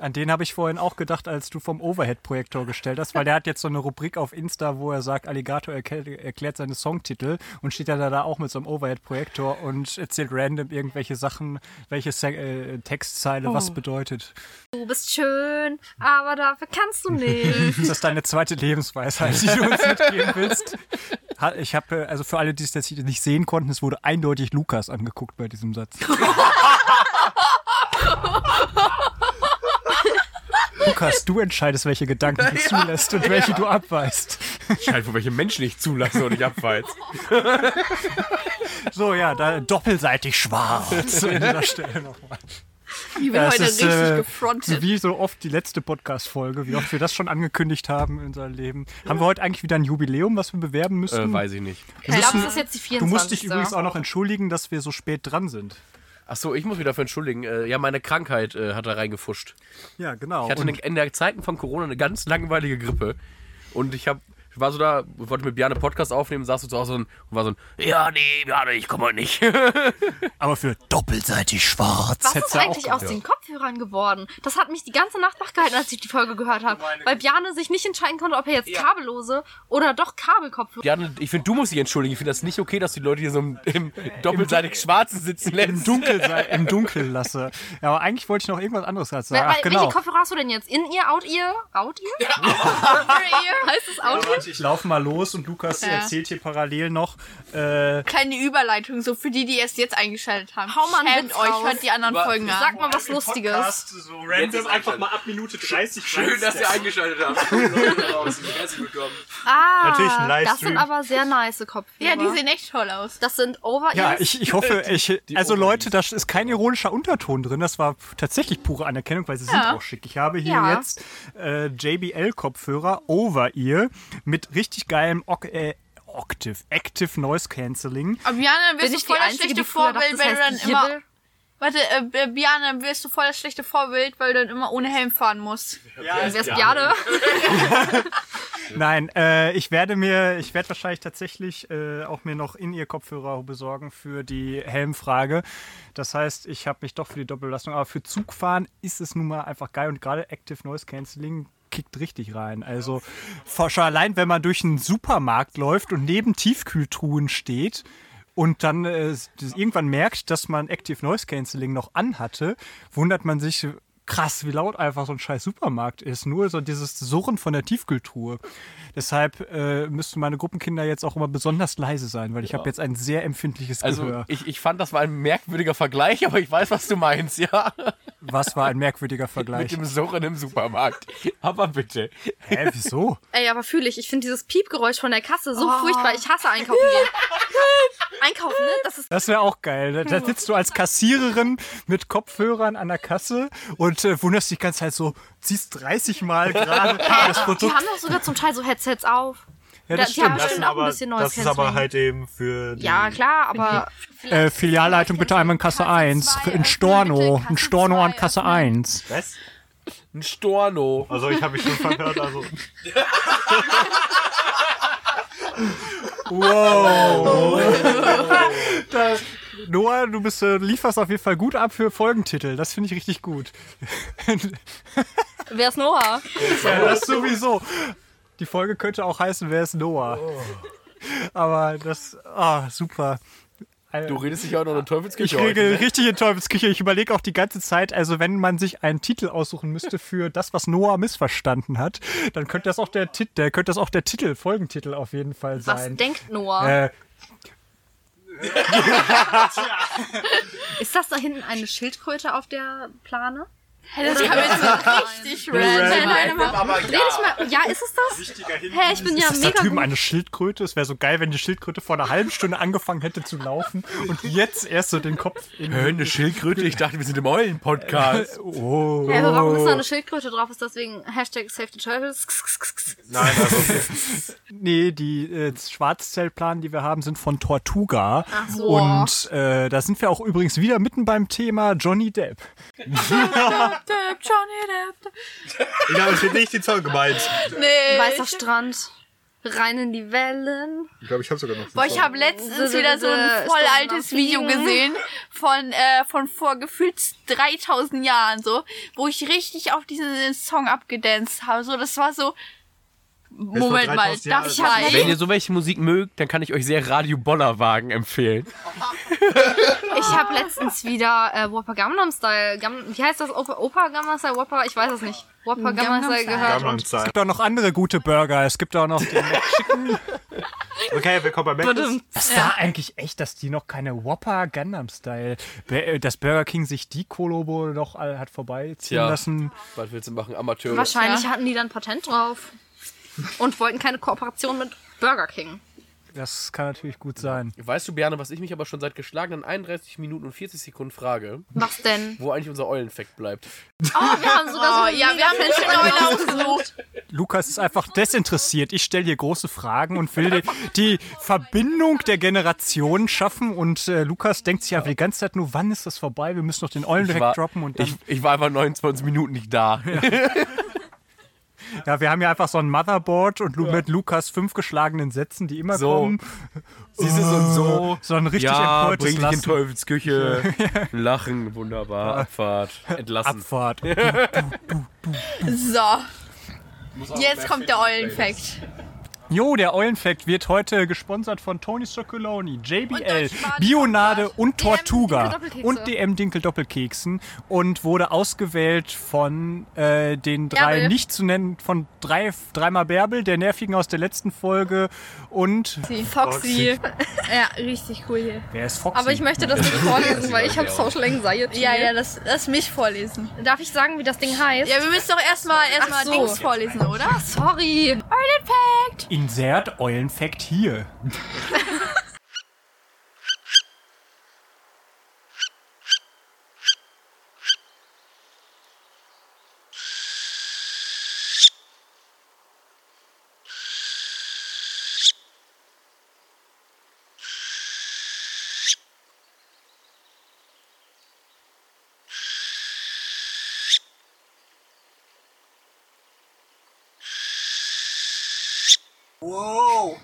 An den habe ich vorhin auch gedacht, als du vom Overhead-Projektor gestellt hast, weil der hat jetzt so eine Rubrik auf Insta, wo er sagt, Alligator erklärt, erklärt seine Songtitel und steht dann da auch mit so einem Overhead-Projektor und erzählt random irgendwelche Sachen, welche Se äh, Textzeile was bedeutet. Du bist schön, aber dafür kannst du nicht. *laughs* Ist das deine zweite Lebensweisheit, die du uns mitgeben willst? Ich habe, also für alle, die es jetzt nicht sehen konnten, es wurde eindeutig Lukas angeguckt bei diesem Satz. *laughs* Lukas, du entscheidest, welche Gedanken du zulässt und welche du abweist. Scheint, wo welche Menschen ich zulasse und ich abfalls. So, ja, da doppelseitig schwarz an dieser Stelle nochmal. Ich bin Ja, es heute ist, richtig äh, gefrontet. Wie so oft die letzte Podcast-Folge, wie oft wir das schon angekündigt haben in unserem Leben. Haben wir heute eigentlich wieder ein Jubiläum, was wir bewerben müssen? Äh, weiß ich nicht. Ich glaube, es ist jetzt die 24. Du musst dich übrigens auch noch entschuldigen, dass wir so spät dran sind. Ach so, ich muss mich dafür entschuldigen. Äh, ja, meine Krankheit äh, hat da reingefuscht. Ja, genau. Ich hatte in der Zeiten von Corona eine ganz langweilige Grippe. Und ich habe ich war so da, wollte mit Björn einen Podcast aufnehmen, saß so zu Hause und war so ein, ja, nee, Björn, ich komme heute nicht. *laughs* aber für doppelseitig schwarz. Was ist du eigentlich aus den Kopfhörern geworden? Das hat mich die ganze Nacht wachgehalten, als ich die Folge gehört habe. Weil Bjane sich nicht entscheiden konnte, ob er jetzt kabellose oder doch Kabelkopfhörer. Björn, ich finde, du musst dich entschuldigen. Ich finde das nicht okay, dass die Leute hier so im, *laughs* im doppelseitig Schwarzen sitzen Im lässt. Dunkel, sei- *laughs* im Dunkel lasse. Ja, aber eigentlich wollte ich noch irgendwas anderes sagen. Weil, Ach, genau. Welche Kopfhörer hast du denn jetzt? In ihr, out ihr? Out ihr? heißt es out ihr? Ich laufe mal los und Lukas Ja. erzählt hier parallel noch. Äh, Kleine Überleitung, so für die, die erst jetzt eingeschaltet haben. Hau mal Schämt euch, raus. hört die anderen Folgen an. Sag mal was Lustiges. so random einfach mal ab Minute 30. *laughs* Schön, dass ihr eingeschaltet habt. Herzlich willkommen. Ah, Natürlich ein das Livestream. sind aber sehr nice Kopfhörer. Ja, die sehen echt toll aus. Das sind over Ja, ich, ich hoffe, *laughs* ich, also Leute, da ist kein ironischer Unterton drin. Das war tatsächlich pure Anerkennung, weil sie sind auch schick. Ich habe hier Ja. jetzt äh, JBL-Kopfhörer Over-Ear mit richtig geilem Oc äh, Octave, Active Noise Cancelling. Aber Biane, wirst du voll das schlechte Vorbild, weil du dann immer. Warte, äh, Biane, wirst du voll das schlechte Vorbild, weil du dann immer ohne Helm fahren musst. Wer ist Bjane? *laughs* Nein, äh, ich werde mir, ich werde wahrscheinlich tatsächlich äh, auch mir noch in ihr Kopfhörer besorgen für die Helmfrage. Das heißt, ich habe mich doch für die Doppelbelastung, aber für Zugfahren ist es nun mal einfach geil und gerade Active Noise Cancelling kickt richtig rein. Also schon allein, wenn man durch einen Supermarkt läuft und neben Tiefkühltruhen steht und dann äh, irgendwann merkt, dass man Active Noise Cancelling noch anhatte, wundert man sich krass, wie laut einfach so ein scheiß Supermarkt ist. Nur so dieses Surren von der Tiefkühltruhe. Deshalb äh, müssten meine Gruppenkinder jetzt auch immer besonders leise sein, weil ich habe jetzt ein sehr empfindliches Also, Gehör. ich, ich fand, das war ein merkwürdiger Vergleich, aber ich weiß, was du meinst, ja. Was war ein merkwürdiger Mit Vergleich? dem Surren im Supermarkt. *laughs* Aber bitte. Hä, wieso? Ey, aber fühle ich. Ich finde dieses Piepgeräusch von der Kasse so furchtbar. Ich hasse einkaufen gehen. *laughs* einkaufen, ne? Das ist Das wäre auch geil. Da- Da sitzt du als Kassiererin mit Kopfhörern an der Kasse und äh, wunderst dich die ganze Zeit so, ziehst 30 Mal gerade *laughs* das Die Produkt. haben doch sogar zum Teil so Headsets auf. Ja, Da- das die haben stimmt. bestimmt auch ein bisschen Noise das ist aber halt eben für die Ja, klar, aber Äh, Filialleitung bitte einmal in Kasse 1. zwei, In öffne Storno. Ein Kasse Storno an Kasse öffne. 1. Was? Ein Storno. Also ich habe mich schon verhört, also *laughs* Da, Noah, du bist, äh, lieferst auf jeden Fall gut ab für Folgentitel. Das finde ich richtig gut. wer ist Noah? Ja, das sowieso. Die Folge könnte auch heißen, wer ist Noah? Aber das, ah, super. Du redest dich auch noch in Ich Teufelsküche heute, regel ne? richtig in Teufelsküche. Ich überlege auch die ganze Zeit, also wenn man sich einen Titel aussuchen müsste für das, was Noah missverstanden hat, dann könnte das auch der Titel, der könnte das auch der Titel, Folgentitel auf jeden Fall Was sein. denkt Noah? Äh, *laughs* Ist das da hinten eine Schildkröte auf der Plane? Hey, das kam jetzt so richtig random. Nein, nein, aber ich mal. Ja, ist es das? Hä, ich bin ja ist das da mega drüben gut. eine Schildkröte? Es wäre so geil, wenn die Schildkröte vor einer halben Stunde angefangen hätte zu laufen und jetzt erst so den Kopf in. Hä, eine Schildkröte? Ich dachte, wir sind im Eulen-Podcast. *laughs* Oh. Ja, aber warum ist da eine Schildkröte drauf? Ist deswegen Hashtag Save the Turtles? Nein, also, *laughs* Nee, die äh, Schwarzzellplanen, die wir haben, sind von Tortuga. Ach so. Und äh, da sind wir auch übrigens wieder mitten beim Thema Johnny Depp. Depp, Johnny Depp. ich habe jetzt nicht die Zoll gemeint. Nee. Weißer Strand. rein in die Wellen. Ich glaube, ich habe sogar noch. Boah, ich habe letztens wieder so ein voll Stunden altes Video gesehen von, äh, von vor gefühlt 3000 Jahren, so, wo ich richtig auf diesen Song abgedanced habe. So, das war so, Moment mal, 3000 Jahre darf ich alt mal ist. Wenn ihr so welche Musik mögt, dann kann ich euch sehr Radio Bollerwagen empfehlen. *laughs* Ich habe letztens wieder äh, Whopper Gangnam Style, Gam wie heißt das? Opa, Opa Gangnam Style? Whopper? Ich weiß es nicht. Whopper Gangnam Gangnam Style gehört. Gangnam Style. Es gibt auch noch andere gute Burger. Es gibt auch noch den *laughs* Okay, willkommen bei Mac. Was war eigentlich echt, dass die noch keine Whopper Gundam Style, äh, dass Burger King sich die Kolobo noch all- hat vorbeiziehen Tja. lassen? Was willst du machen? Amateure. wahrscheinlich Ja. hatten die dann Patent drauf. Und wollten keine Kooperation mit Burger King. Das kann natürlich gut sein. Weißt du, Berne, was ich mich aber schon seit geschlagenen 31 Minuten und 40 Sekunden frage, Was denn? wo eigentlich unser Eulenfekt bleibt? Oh, wir haben sogar Oh, so ja, wir haben eine schöne *laughs* Eule ausgesucht. Lukas ist einfach desinteressiert. Ich stelle hier große Fragen und will die, die Verbindung der Generationen schaffen. Und äh, Lukas denkt sich einfach die ganze Zeit nur, wann ist das vorbei? Wir müssen noch den Eulen Ich war, wegdroppen. Und dann, ich, ich war einfach 29 Minuten nicht da. ja, wir haben ja einfach so ein Motherboard und Lu mit Lukas fünf geschlagenen Sätzen, die immer So. kommen. Siehst du, und so. So ein richtig ja, empörtes bring dich in Lassen. Teufels Küche. *laughs* Lachen, wunderbar. Abfahrt. Entlassen. Abfahrt. *laughs* So. Jetzt kommt der Eulenfakt. Jo, der Eulenfact wird heute gesponsert von Tony Chocoloni, JBL, Bionade und Tortuga DM und DM Dinkel Doppelkeksen und wurde ausgewählt von äh, den drei Bärbel. nicht zu nennen, von drei, dreimal Bärbel, der nervigen aus der letzten Folge und Foxy. *laughs* Ja, richtig cool hier. wer ist Foxy? Aber ich möchte das nicht *laughs* vorlesen, weil ich habe Social Anxiety. Ja, ja, das, lass mich vorlesen. Darf ich sagen, wie das Ding heißt? Ja, wir müssen doch erstmal erstmal so. Dings vorlesen, oder? Sorry. Eulenfakt. Insert Eulenfact hier. *laughs* Wow,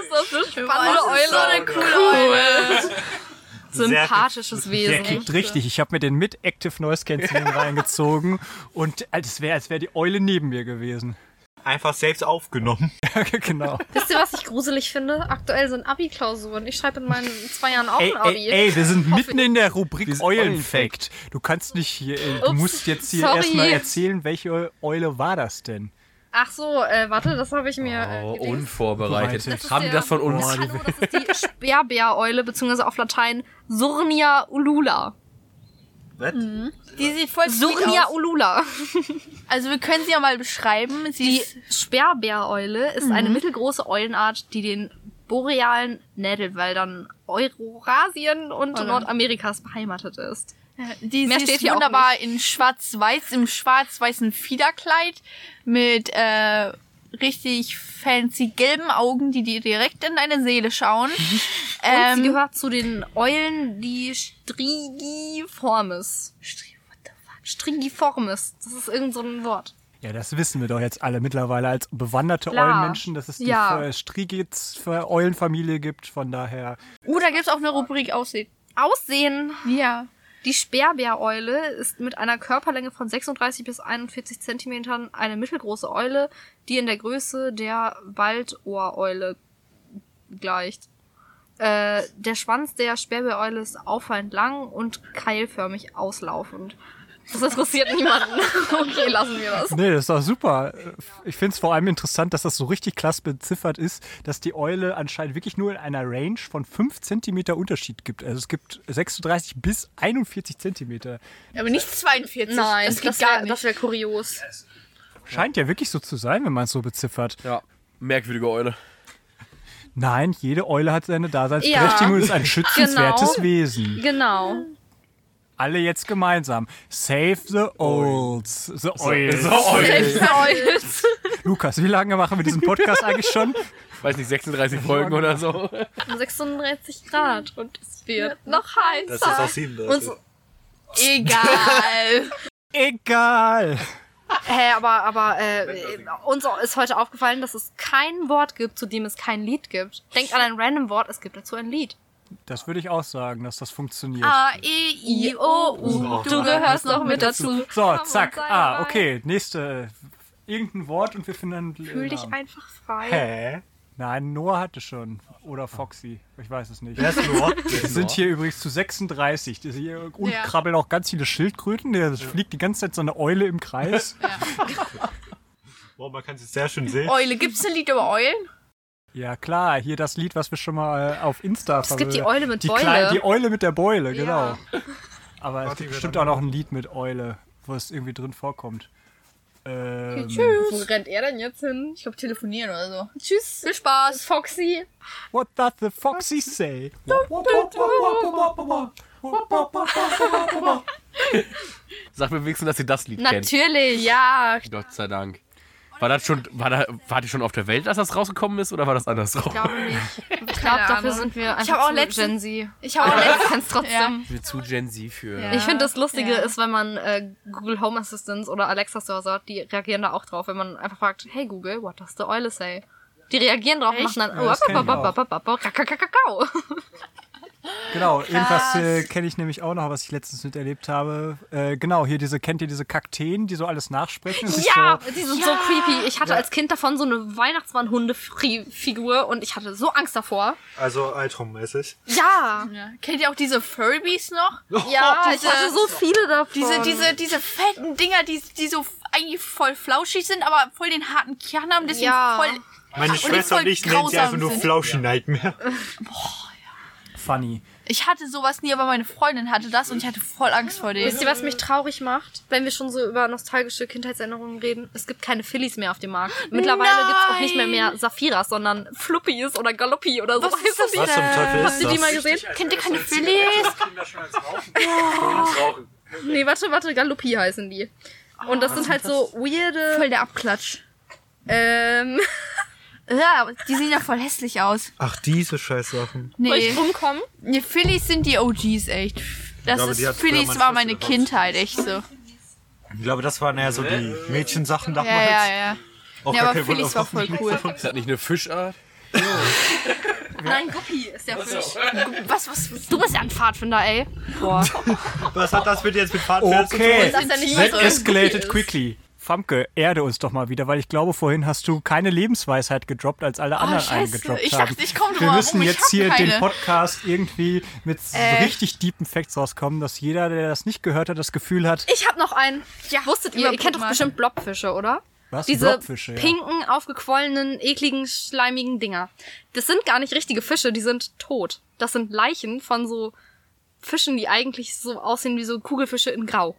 ist das eine spannende so Eule. eine coole Eule. Sympathisches Der Wesen. kickt richtig. Ich habe mir den mit Active Noise Cancelling *laughs* reingezogen und es wäre, als wäre die Eule neben mir gewesen. Einfach selbst aufgenommen. *laughs* genau. Wisst ihr, was ich gruselig finde? Aktuell sind Abi-Klausuren. Ich schreibe in meinen zwei Jahren auch Ey, ein Abi. ey, ey, wir sind *laughs* mitten in der Rubrik Eulenfact. Du kannst nicht hier, äh, du Ups, musst jetzt hier erstmal erzählen, welche Eule war das denn? Ach so, äh, warte, das habe ich mir. Oh, Äh, gelesen. unvorbereitet. Das ist Haben die der- das von uns? Boah, Hallo, das ist die *laughs* Sperrbäreule, beziehungsweise auf Latein Surnia ulula. Was? Die sieht voll Surnia aus. ulula. *laughs* Also wir können sie ja mal beschreiben. Sie Die ist Sperrbäreule ist eine mittelgroße Eulenart, die den borealen Nadelwäldern Eurasien und Oder? Nordamerikas beheimatet ist. Die Mehr sie steht ist hier auch wunderbar in schwarz-weiß, im schwarz-weißen Fiederkleid mit äh, richtig fancy gelben Augen, die dir direkt in deine Seele schauen. *laughs* Und sie ähm, gehört zu den Eulen, die Strigiformis. Stri what the fuck? Strigiformis. Das ist irgend so ein Wort. Ja, das wissen wir doch jetzt alle mittlerweile als bewanderte Klar. Eulenmenschen, dass es die Ja. ja. Strigitz-Eulenfamilie gibt. Von daher, uh, da gibt's auch eine Rubrik Aussehen. Aussehen. Ja. Die Sperrbäreule ist mit einer Körperlänge von 36 bis 41 Zentimetern eine mittelgroße Eule, die in der Größe der Waldohreule gleicht. Äh, der Schwanz der Sperrbäreule ist auffallend lang und keilförmig auslaufend. Das interessiert niemanden. *laughs* Okay, lassen wir das. nee, das ist doch super. Ich finde es vor allem interessant, dass das so richtig klasse beziffert ist, dass die Eule anscheinend wirklich nur in einer Range von 5 cm Unterschied gibt. Also es gibt 36 bis 41 cm. Aber nicht 42. Nein, das das gar wäre nicht. das wär kurios. Scheint ja wirklich so zu sein, wenn man es so beziffert. Ja, merkwürdige Eule. Nein, jede Eule hat seine Daseinsberechtigung Ja. und ist ein *laughs* schützenswertes Genau. Wesen. Genau. Alle jetzt gemeinsam. Save the Olds. The Oils. Selbst Lukas, wie lange machen wir diesen Podcast eigentlich schon? *laughs* Weiß nicht, 36 Folgen oder so. *laughs* 36 Grad und es wird noch heißer. Das ist auch 37. Und so, Egal. *laughs* Egal. Hä, aber, aber äh, uns ist heute aufgefallen, dass es kein Wort gibt, zu dem es kein Lied gibt. Denkt an ein random Wort, es gibt dazu ein Lied. Das würde ich auch sagen, dass das funktioniert. A, E, I, O, U. Du gehörst doch mit dazu. so, zack. Ah, okay. Nächste. Irgendein Wort und wir finden einen Fühl dich Namen. einfach frei. Hä? Nein, Noah hatte schon. Oder Foxy. Ich weiß es nicht. Wer ist nur? *laughs* Wir sind hier übrigens zu 36. Das hier, und Ja. krabbeln auch ganz viele Schildkröten. Da fliegt die ganze Zeit so eine Eule im Kreis. Boah, *laughs* man kann es sehr schön sehen. Eule. Gibt's ein Lied über Eulen? Ja, klar. Hier das Lied, was wir schon mal äh, auf Insta Es gibt die Eule mit die Beule. Kleine, die Eule mit der Beule, genau. Aber es gibt bestimmt auch noch ein Lied mit Eule, wo es irgendwie drin vorkommt. Ähm, Wo rennt er denn jetzt hin? Ich glaube, telefonieren oder so. Tschüss, Viel Spaß. Foxy. What does the foxy say? Sag mir wenigstens, dass ihr das Lied kennt. Natürlich. Ja. Gott sei Dank. War das schon, war, da, war die schon auf der Welt, als das rausgekommen ist, oder war das andersrum? Ich glaube nicht. *laughs* Ich glaube, dafür Ahnung. sind wir einfach Ich auch zu letztens- Gen Z. Ich habe auch letztens trotzdem. Wir zu Gen Z für. Ja. Ich finde, das Lustige Ja. ist, wenn man äh, Google Home Assistants oder Alexa Hause hat, die reagieren da auch drauf, wenn man einfach fragt, hey Google, what does the oil say? Die reagieren drauf und machen dann, Ja, ich. Genau, irgendwas äh, kenne ich nämlich auch noch, was ich letztens miterlebt habe. Äh, genau, hier diese, kennt ihr diese Kakteen, die so alles nachsprechen? und Ja, So, die sind so creepy. Ich hatte als Kind davon so eine Weihnachtsmann-Hunde-Figur und ich hatte so Angst davor. Also Altrum-mäßig. Ja, Ja. Kennt ihr auch diese Furbies noch? ja, ich hatte so viele davon. Diese, diese, diese fetten Dinger, die, die so eigentlich voll flauschig sind, aber voll den harten Kern haben, deswegen Ja. voll. Meine Schwester voll und ich nennen sie einfach nur sind. Flauschi Nightmare. Funny. Ich hatte sowas nie, aber meine Freundin hatte das und ich hatte voll Angst vor denen. Wisst ihr, was mich traurig macht? Wenn wir schon so über nostalgische Kindheitserinnerungen reden. Es gibt keine Phillies mehr auf dem Markt. Mittlerweile Nein! gibt's auch nicht mehr mehr Saphiras, sondern Fluppies oder Galoppi oder so. Was ist das Was zum Teufel Habt ihr die mal gesehen? Kennt ihr keine Phillies? Nee, warte, warte, Galoppi heißen die. Und das sind halt so weirde, Voll der Abklatsch. ähm, *laughs* Ja, die sehen ja voll hässlich aus. Ach, diese Scheißsachen. soll ich Nee, rumkommen? nee Phillies sind die OGs echt. Das glaube, die hat ist, früher Phillies meine war Schwester meine gekauft. Kindheit, echt so. Ich glaube, das waren eher so die Mädchensachen Ja, damals. ja, ja. Auch Ja, gar aber kein Phillies war voll cool. Ist das nicht eine Fischart? *laughs* Nein, Guppi ist der Fisch. Was, was, was? Du bist ja ein Pfadfinder, ey. Boah. *laughs* Was hat das mit jetzt mit Fahrtpferd zu tun? Okay, Das ist ja nicht that so escalated ist. quickly. Famke, erde uns doch mal wieder, weil ich glaube, vorhin hast du keine Lebensweisheit gedroppt, als alle anderen scheiße. eine gedroppt Ich haben. dachte, ich komm Wir müssen ich jetzt hier den keine. Podcast irgendwie mit so Äh. richtig deepen Facts rauskommen, dass jeder, der das nicht gehört hat, das Gefühl hat, Ich hab noch einen. Ja, Wusstet ihr, ihr kennt doch bestimmt Blobfische, oder? was? Diese Blobfische, ja. pinken, aufgequollenen, ekligen, schleimigen Dinger. Das sind gar nicht richtige Fische, die sind tot. Das sind Leichen von so Fischen, die eigentlich so aussehen wie so Kugelfische in Grau.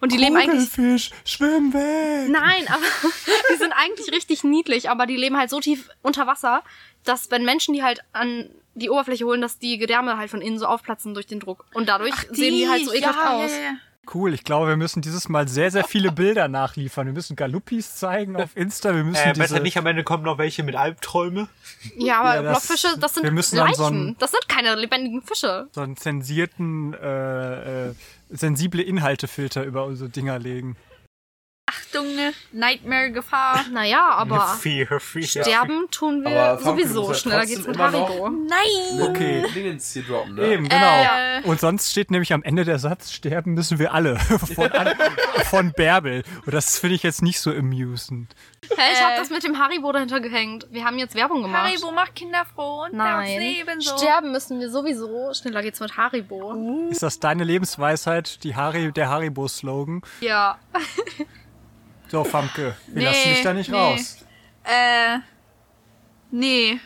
Und die leben eigentlich. Kugelfisch, schwimm weg! Nein, aber *laughs* die sind eigentlich richtig niedlich, aber die leben halt so tief unter Wasser, dass wenn Menschen die halt an die Oberfläche holen, dass die Gedärme halt von innen so aufplatzen durch den Druck. Und dadurch sehen die halt so ekelhaft ja, aus. Ja, ja. Cool, ich glaube, wir müssen dieses Mal sehr, sehr viele Bilder nachliefern. Wir müssen Galoppis zeigen auf Insta, wir müssen Äh, diese... besser nicht, am Ende kommen noch welche mit Albträume. Ja, aber Ja, das- Blobfische, das sind wir müssen Leichen. so ein- das sind keine lebendigen Fische. so einen zensierten, äh, äh, sensible Inhaltefilter über unsere Dinger legen. Achtung, ne? Nightmare-Gefahr. *laughs* Naja, aber Fear, fear. sterben tun wir Aber sowieso. ja Schneller geht's mit Haribo. Nein! Okay. Dingens hier droppen, ne? Eben, genau. Äh. Und sonst steht nämlich am Ende der Satz, sterben müssen wir alle. *laughs* von, an, *laughs* von Bärbel. Und das finde ich jetzt nicht so amusend. Hey, ich Äh. hab das mit dem Haribo dahinter gehängt. Wir haben jetzt Werbung gemacht. Haribo macht Kinder froh und Nein. das Leben so. Sterben müssen wir sowieso. Schneller geht's mit Haribo. Ist das deine Lebensweisheit, die Harry, der Haribo-Slogan? Ja. So, Famke, wir Nee, lassen dich da nicht nee. raus. Äh. Nee.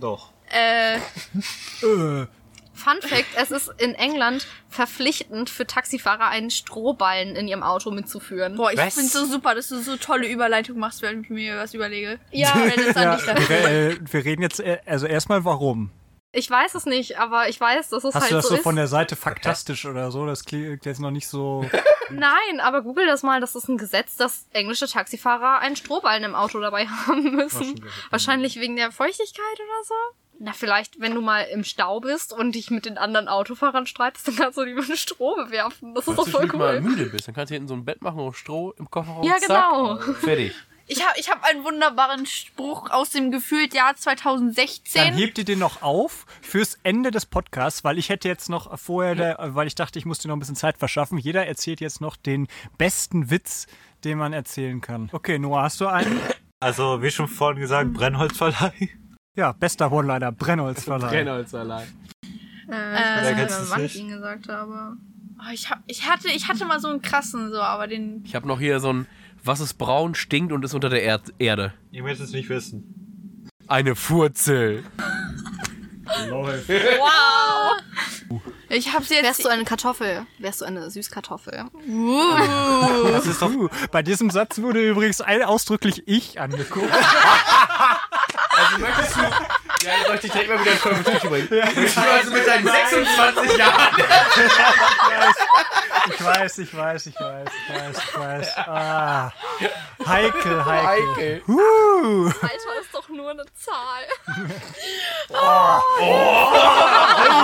Doch. Äh. *laughs* Äh, Fun Fact, es ist in England verpflichtend für Taxifahrer einen Strohballen in ihrem Auto mitzuführen. Boah, ich Was? find's so super, dass du so tolle Überleitung machst, während ich mir was überlege. Ja. *laughs* Das an ja, dich dafür. wir, äh, wir reden jetzt, äh, also erstmal warum. Ich weiß es nicht, aber ich weiß, dass es Hast halt du das so so von der Seite faktastisch oder so? Das klingt jetzt noch nicht so. *laughs* Nein, aber google das mal. Das ist ein Gesetz, dass englische Taxifahrer einen Strohballen im Auto dabei *laughs* haben müssen. Wahrscheinlich wegen der Feuchtigkeit oder so. Na, vielleicht, wenn du mal im Stau bist und dich mit den anderen Autofahrern streitest, dann kannst du die mit einem Stroh bewerfen. Das ist doch voll du mal cool. müde bist, dann kannst du hinten so ein Bett machen und Stroh im Kofferraum. Ja, genau. Zack, fertig. *laughs* Ich habe ich hab einen wunderbaren Spruch aus dem gefühlt Jahr Dann 2016. hebt ihr den noch auf fürs Ende des Podcasts, weil ich hätte jetzt noch vorher, der, weil ich dachte, ich muss dir noch ein bisschen Zeit verschaffen. Jeder erzählt jetzt noch den besten Witz, den man erzählen kann. Okay, Noah, hast du einen? Also, wie schon vorhin gesagt, Brennholzverleih. Ja, bester One-Liner, Brennholzverleih. Brennholz allein. Äh, ich weiß Wer nicht, wann ich ihn gesagt habe. Oh, ich, hab, ich, hatte, ich hatte mal so einen krassen, so, aber den. Ich habe noch hier so ein, was ist braun, stinkt und ist unter der Erd Erde. Ihr möchtet es nicht wissen. Eine Furzel. Wow! Ich hab's jetzt. Wärst du eine Kartoffel? Wärst du eine Süßkartoffel? Das ist doch, uh, bei diesem Satz wurde übrigens ein ausdrücklich ich angeguckt. Also möchtest du. Ja, ich dich direkt mal wieder in Folge bringen? Möchtest du also mit deinen 26 Jahren. Ich weiß, ich weiß, ich weiß, ich weiß, ich weiß. Ah, heikel, heikel. Heikel. Uh, Alter ist doch nur eine Zahl. *laughs*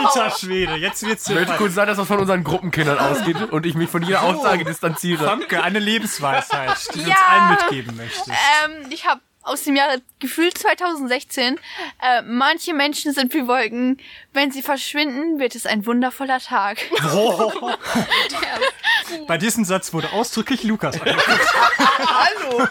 alter Schwede, jetzt wird's hier Möchte kurz sein, dass das von unseren Gruppenkindern ausgeht und ich mich von jeder Aussage distanziere. Famke, eine Lebensweisheit, die du Ja. uns allen mitgeben möchtest. Ähm, ich habe aus dem Jahre gefühlt 2016. Äh, manche Menschen sind wie Wolken. Wenn sie verschwinden, wird es ein wundervoller Tag. *laughs* Bei diesem Satz wurde ausdrücklich Lukas angeguckt. *laughs* Hallo!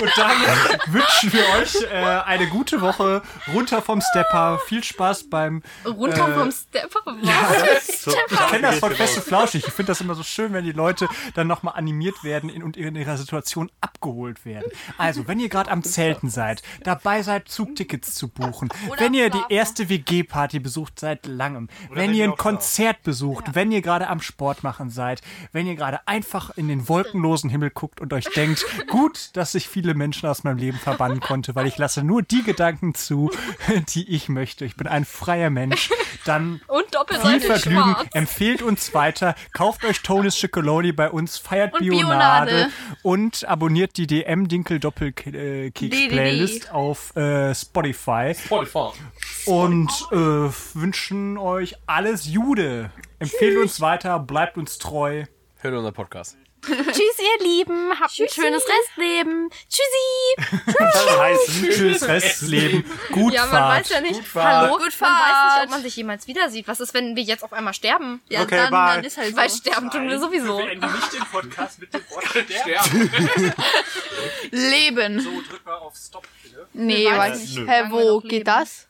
Und damit *laughs* wünschen wir euch äh, eine gute Woche runter vom Stepper. Viel Spaß beim. Runter Äh, vom Stepper. Was? So, Ich kenne das von Fest und Flauschig. Ich finde das immer so schön, wenn die Leute dann nochmal animiert werden in, und in ihrer Situation abgeholt werden. Also, wenn ihr gerade am Zelten seid, dabei seid, Zugtickets zu buchen, wenn ihr die erste WG-Party besucht seit langem, wenn wenn ihr ein Konzert besucht, wenn ihr gerade am Sport machen seid, wenn ihr gerade einfach in den wolkenlosen Himmel guckt und euch denkt, gut, dass ich viele Menschen aus meinem Leben verbannen konnte, weil ich lasse nur die Gedanken zu, *laughs* die ich möchte. Ich bin ein freier Mensch. Dann *laughs* Und viel Vergnügen. schwarz. Empfehlt uns weiter. Kauft euch Tonis Chocoloni bei uns, feiert Und Bionade, Bionade. und abonniert die DM Dinkel Doppelkeks Playlist auf äh, Spotify und äh, wünschen euch alles Jude. Empfehlt uns weiter, bleibt uns treu. Hört unseren Podcast. Tschüss, ihr Lieben. Habt ein schönes Restleben. Tschüssi. Das heißt, tschüss, Restleben, gut Ja, man Fahrt. weiß ja nicht. Gut Fahrt. Hallo? Gut man weiß nicht, Fahrt. ob man sich jemals wieder sieht. Was ist, wenn wir jetzt auf einmal sterben? Ja, Okay, dann, bye. dann ist halt Weil so. sterben tun wir sowieso. nicht den Podcast mit dem Wort *laughs* sterben. Leben. So, drück mal auf Stop, bitte. Nee, weiß nicht. Hä, wir wo geht das?